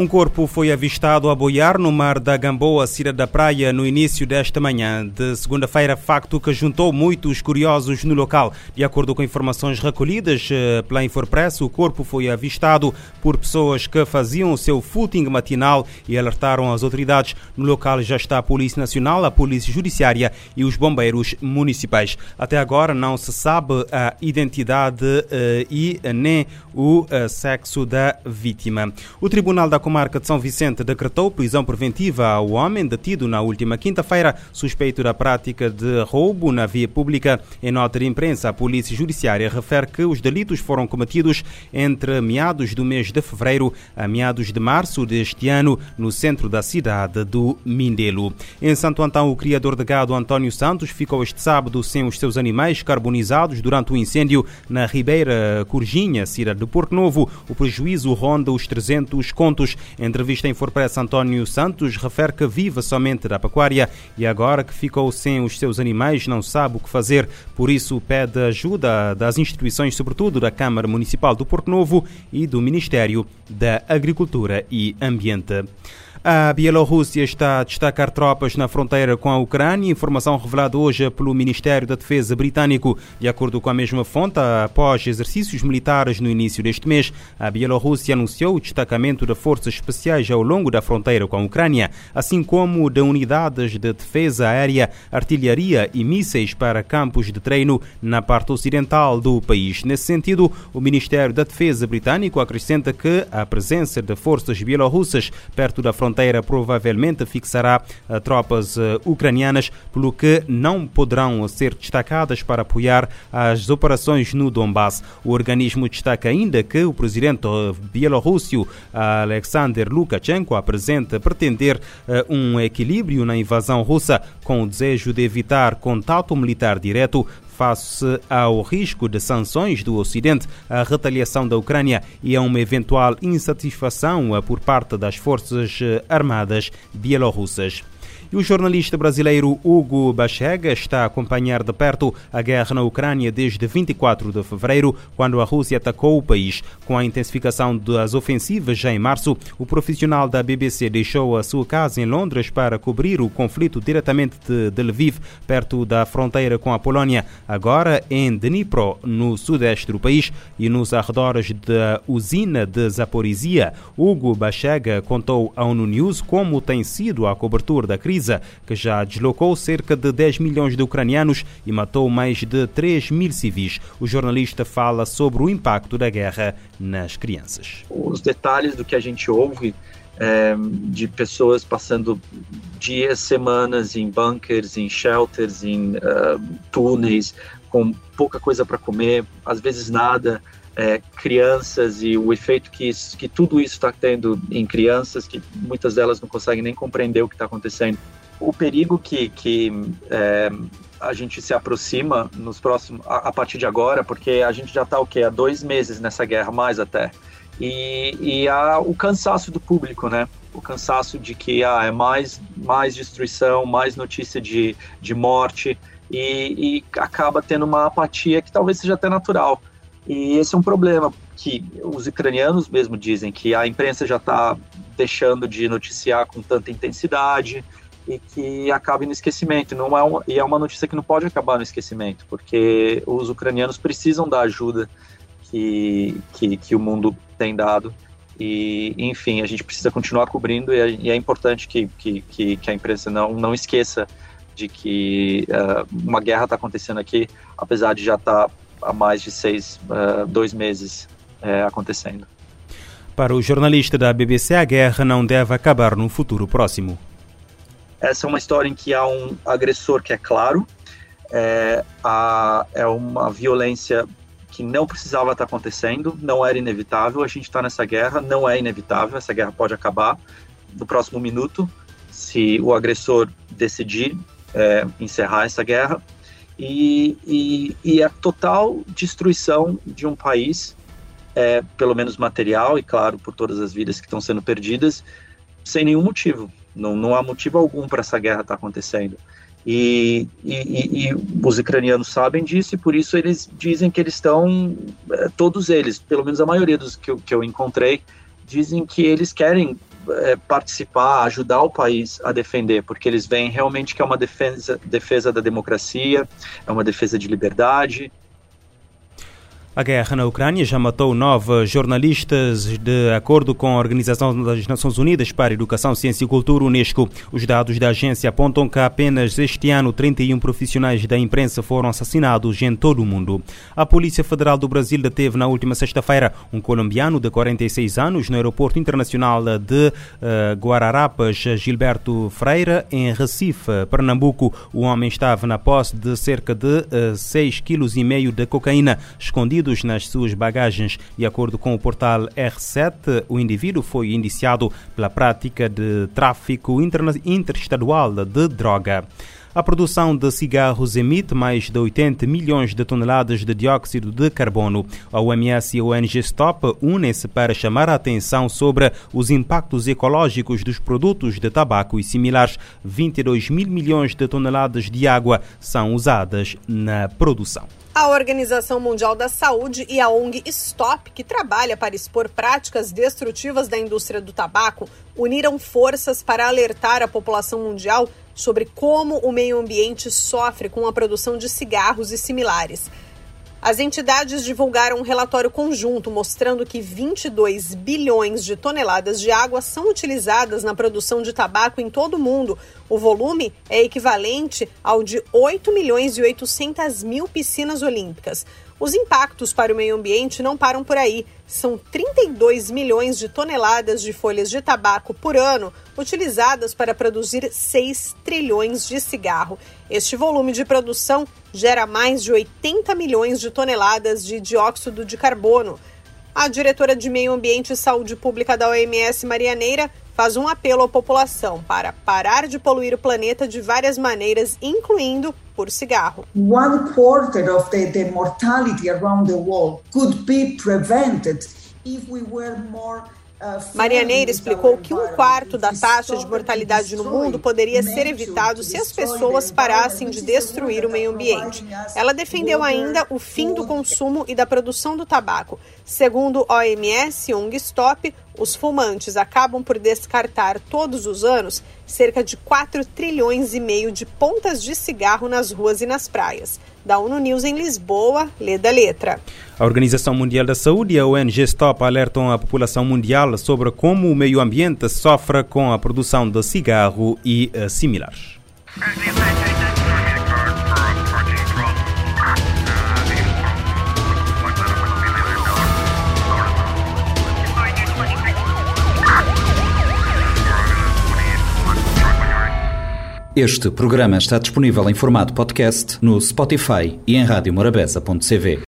Um corpo foi avistado a boiar no mar da Gamboa, Cira da Praia, no início desta manhã de segunda-feira, facto que juntou muitos curiosos no local. De acordo com informações recolhidas eh, pela Infopress, o corpo foi avistado por pessoas que faziam o seu footing matinal e alertaram as autoridades. No local já está a Polícia Nacional, a Polícia Judiciária e os bombeiros municipais. Até agora não se sabe a identidade eh, e nem o eh, sexo da vítima. O Tribunal da comarca de São Vicente decretou prisão preventiva ao homem detido na última quinta-feira, suspeito da prática de roubo na via pública. Em nota de imprensa, a Polícia Judiciária refere que os delitos foram cometidos entre meados do mês de fevereiro a meados de março deste ano, no centro da cidade do Mindelo. Em Santo Antão, o criador de gado António Santos ficou este sábado sem os seus animais carbonizados durante o incêndio na Ribeira Curginha, cidade de Porto Novo. O prejuízo ronda os 300 contos. Entrevista em Forpress, António Santos refere que vive somente da pecuária e agora que ficou sem os seus animais não sabe o que fazer. Por isso pede ajuda das instituições, sobretudo da Câmara Municipal do Porto Novo e do Ministério da Agricultura e Ambiente. A Bielorrússia está a destacar tropas na fronteira com a Ucrânia, informação revelada hoje pelo Ministério da Defesa britânico. De acordo com a mesma fonte, após exercícios militares no início deste mês, a Bielorrússia anunciou o destacamento de forças especiais ao longo da fronteira com a Ucrânia, assim como de unidades de defesa aérea, artilharia e mísseis para campos de treino na parte ocidental do país. Nesse sentido, o Ministério da Defesa britânico acrescenta que a presença de forças bielorrussas perto da fronteira fronteira provavelmente fixará uh, tropas uh, ucranianas, pelo que não poderão ser destacadas para apoiar as operações no Donbass. O organismo destaca ainda que o presidente uh, bielorrússio Alexander Lukashenko apresenta pretender um equilíbrio na invasão russa com o desejo de evitar contato militar direto face ao risco de sanções do Ocidente, a retaliação da Ucrânia e a uma eventual insatisfação por parte das forças armadas bielorrussas. E o jornalista brasileiro Hugo Bachega está a acompanhar de perto a guerra na Ucrânia desde 24 de fevereiro, quando a Rússia atacou o país. Com a intensificação das ofensivas já em março, o profissional da BBC deixou a sua casa em Londres para cobrir o conflito diretamente de Lviv, perto da fronteira com a Polónia. Agora em Dnipro, no sudeste do país e nos arredores da usina de Zaporizhia, Hugo Bachega contou à ONU News como tem sido a cobertura da crise que já deslocou cerca de 10 milhões de ucranianos e matou mais de 3 mil civis. O jornalista fala sobre o impacto da guerra nas crianças. Os detalhes do que a gente ouve é, de pessoas passando dias, semanas em bunkers, em shelters, em uh, túneis, com pouca coisa para comer, às vezes nada, é, crianças e o efeito que, isso, que tudo isso está tendo em crianças, que muitas delas não conseguem nem compreender o que está acontecendo. O perigo que, que é, a gente se aproxima nos próximos, a, a, partir de agora, porque a gente já está o quê? Há dois meses nessa guerra, mais até. E, e há o cansaço do público, né? O cansaço de que ah, é mais, mais destruição, mais notícia de, de morte, e, e acaba tendo uma apatia que talvez seja até natural. E esse é um problema que os ucranianos mesmo dizem que a imprensa já está deixando de noticiar com tanta intensidade e que acaba no esquecimento. Não é uma, e é uma notícia que não pode acabar no esquecimento, porque os ucranianos precisam da ajuda que, que, que o mundo tem dado. E, enfim, a gente precisa continuar cobrindo e é, e é importante que, que, que, que, a imprensa não, não esqueça de que uh, uma guerra está acontecendo aqui, apesar de já estar tá há mais de seis, uh, dois meses uh, acontecendo. Para o jornalista da BBC, a guerra não deve acabar no futuro próximo. Essa é uma história em que há um agressor que é claro, é, a, é uma violência que não precisava estar acontecendo, não era inevitável. A gente está nessa guerra, não é inevitável, essa guerra pode acabar no próximo minuto, se o agressor decidir é, encerrar essa guerra e, e, e a total destruição de um país, é, pelo menos material, e claro, por todas as vidas que estão sendo perdidas, sem nenhum motivo. Não, não há motivo algum para essa guerra estar tá acontecendo. E, e, e, os ucranianos sabem disso e por isso eles dizem que eles estão, é, todos eles, pelo menos a maioria dos que eu, que eu encontrei, dizem que eles querem é, participar, ajudar o país a defender, porque eles veem realmente que é uma defesa, defesa da democracia, é uma defesa de liberdade, a guerra na Ucrânia já matou nove jornalistas, de acordo com a Organização das Nações Unidas para Educação, Ciência e Cultura, Unesco. Os dados da agência apontam que apenas este ano 31 profissionais da imprensa foram assassinados em todo o mundo. A Polícia Federal do Brasil deteve na última sexta-feira um colombiano de 46 anos no Aeroporto Internacional de uh, Guararapes, Gilberto Freira, em Recife, Pernambuco. O homem estava na posse de cerca de uh, 6,5 kg de cocaína escondido nas suas bagagens. De acordo com o portal R7, o indivíduo foi indiciado pela prática de tráfico interestadual de droga. A produção de cigarros emite mais de 80 milhões de toneladas de dióxido de carbono. A OMS e a ONG Stop unem-se para chamar a atenção sobre os impactos ecológicos dos produtos de tabaco e similares. 22 mil milhões de toneladas de água são usadas na produção. A Organização Mundial da Saúde e a ONG Stop, que trabalha para expor práticas destrutivas da indústria do tabaco, uniram forças para alertar a população mundial sobre como o meio ambiente sofre com a produção de cigarros e similares. As entidades divulgaram um relatório conjunto mostrando que 22 bilhões de toneladas de água são utilizadas na produção de tabaco em todo o mundo. O volume é equivalente ao de 8 milhões e 800 mil piscinas olímpicas. Os impactos para o meio ambiente não param por aí. São 32 milhões de toneladas de folhas de tabaco por ano utilizadas para produzir 6 trilhões de cigarro. Este volume de produção gera mais de 80 milhões de toneladas de dióxido de carbono. A diretora de Meio Ambiente e Saúde Pública da OMS, Marianeira, faz um apelo à população para parar de poluir o planeta de várias maneiras, incluindo por cigarro. One quarter of the, the mortality around the world could be prevented if we were more Marianeira explicou que um quarto da taxa de mortalidade no mundo poderia ser evitado se as pessoas parassem de destruir o meio ambiente. Ela defendeu ainda o fim do consumo e da produção do tabaco. Segundo OMS e ONG Stop, os fumantes acabam por descartar todos os anos cerca de 4 trilhões e meio de pontas de cigarro nas ruas e nas praias. Da ONU News em Lisboa, lê da letra. A Organização Mundial da Saúde e a ONG Stop alertam a população mundial sobre como o meio ambiente sofre com a produção de cigarro e uh, similares. Este programa está disponível em formato podcast no Spotify e em radiomorabeza.cv.